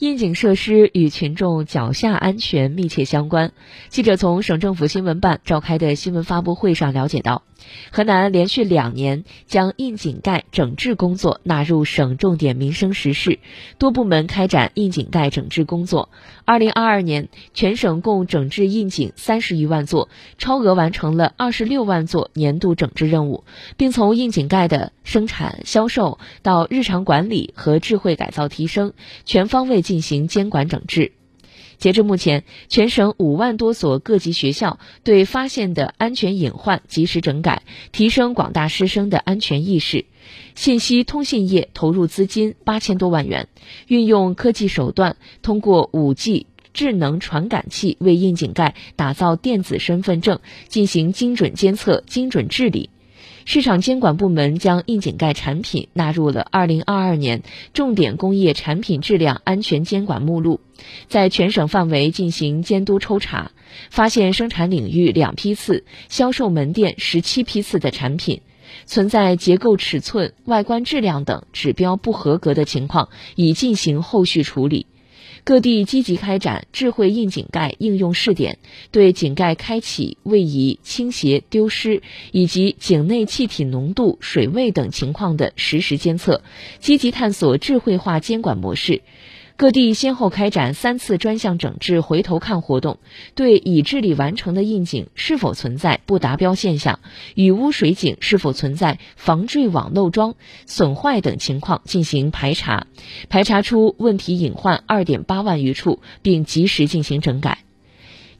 窨井设施与群众脚下安全密切相关。记者从省政府新闻办召开的新闻发布会上了解到，河南连续两年将窨井盖整治工作纳入省重点民生实事，多部门开展窨井盖整治工作。二零二二年，全省共整治窨井三十余万座，超额完成了二十六万座年度整治任务，并从窨井盖的生产、销售到日常管理和智慧改造提升，全方位。进行监管整治。截至目前，全省五万多所各级学校对发现的安全隐患及时整改，提升广大师生的安全意识。信息通信业投入资金八千多万元，运用科技手段，通过五 G 智能传感器为窨井盖打造电子身份证，进行精准监测、精准治理。市场监管部门将窨井盖产品纳入了2022年重点工业产品质量安全监管目录，在全省范围进行监督抽查，发现生产领域两批次、销售门店十七批次的产品存在结构尺寸、外观质量等指标不合格的情况，已进行后续处理。各地积极开展智慧窨井盖应用试点，对井盖开启、位移、倾斜、丢失以及井内气体浓度、水位等情况的实时监测，积极探索智慧化监管模式。各地先后开展三次专项整治回头看活动，对已治理完成的窨井是否存在不达标现象，雨污水井是否存在防坠网漏装、损坏等情况进行排查，排查出问题隐患二点八万余处，并及时进行整改。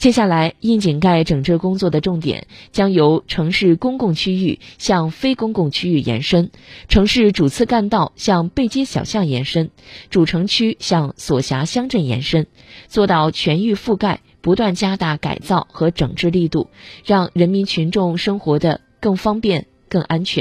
接下来，窨井盖整治工作的重点将由城市公共区域向非公共区域延伸，城市主次干道向背街小巷延伸，主城区向所辖乡镇延伸，做到全域覆盖，不断加大改造和整治力度，让人民群众生活的更方便、更安全。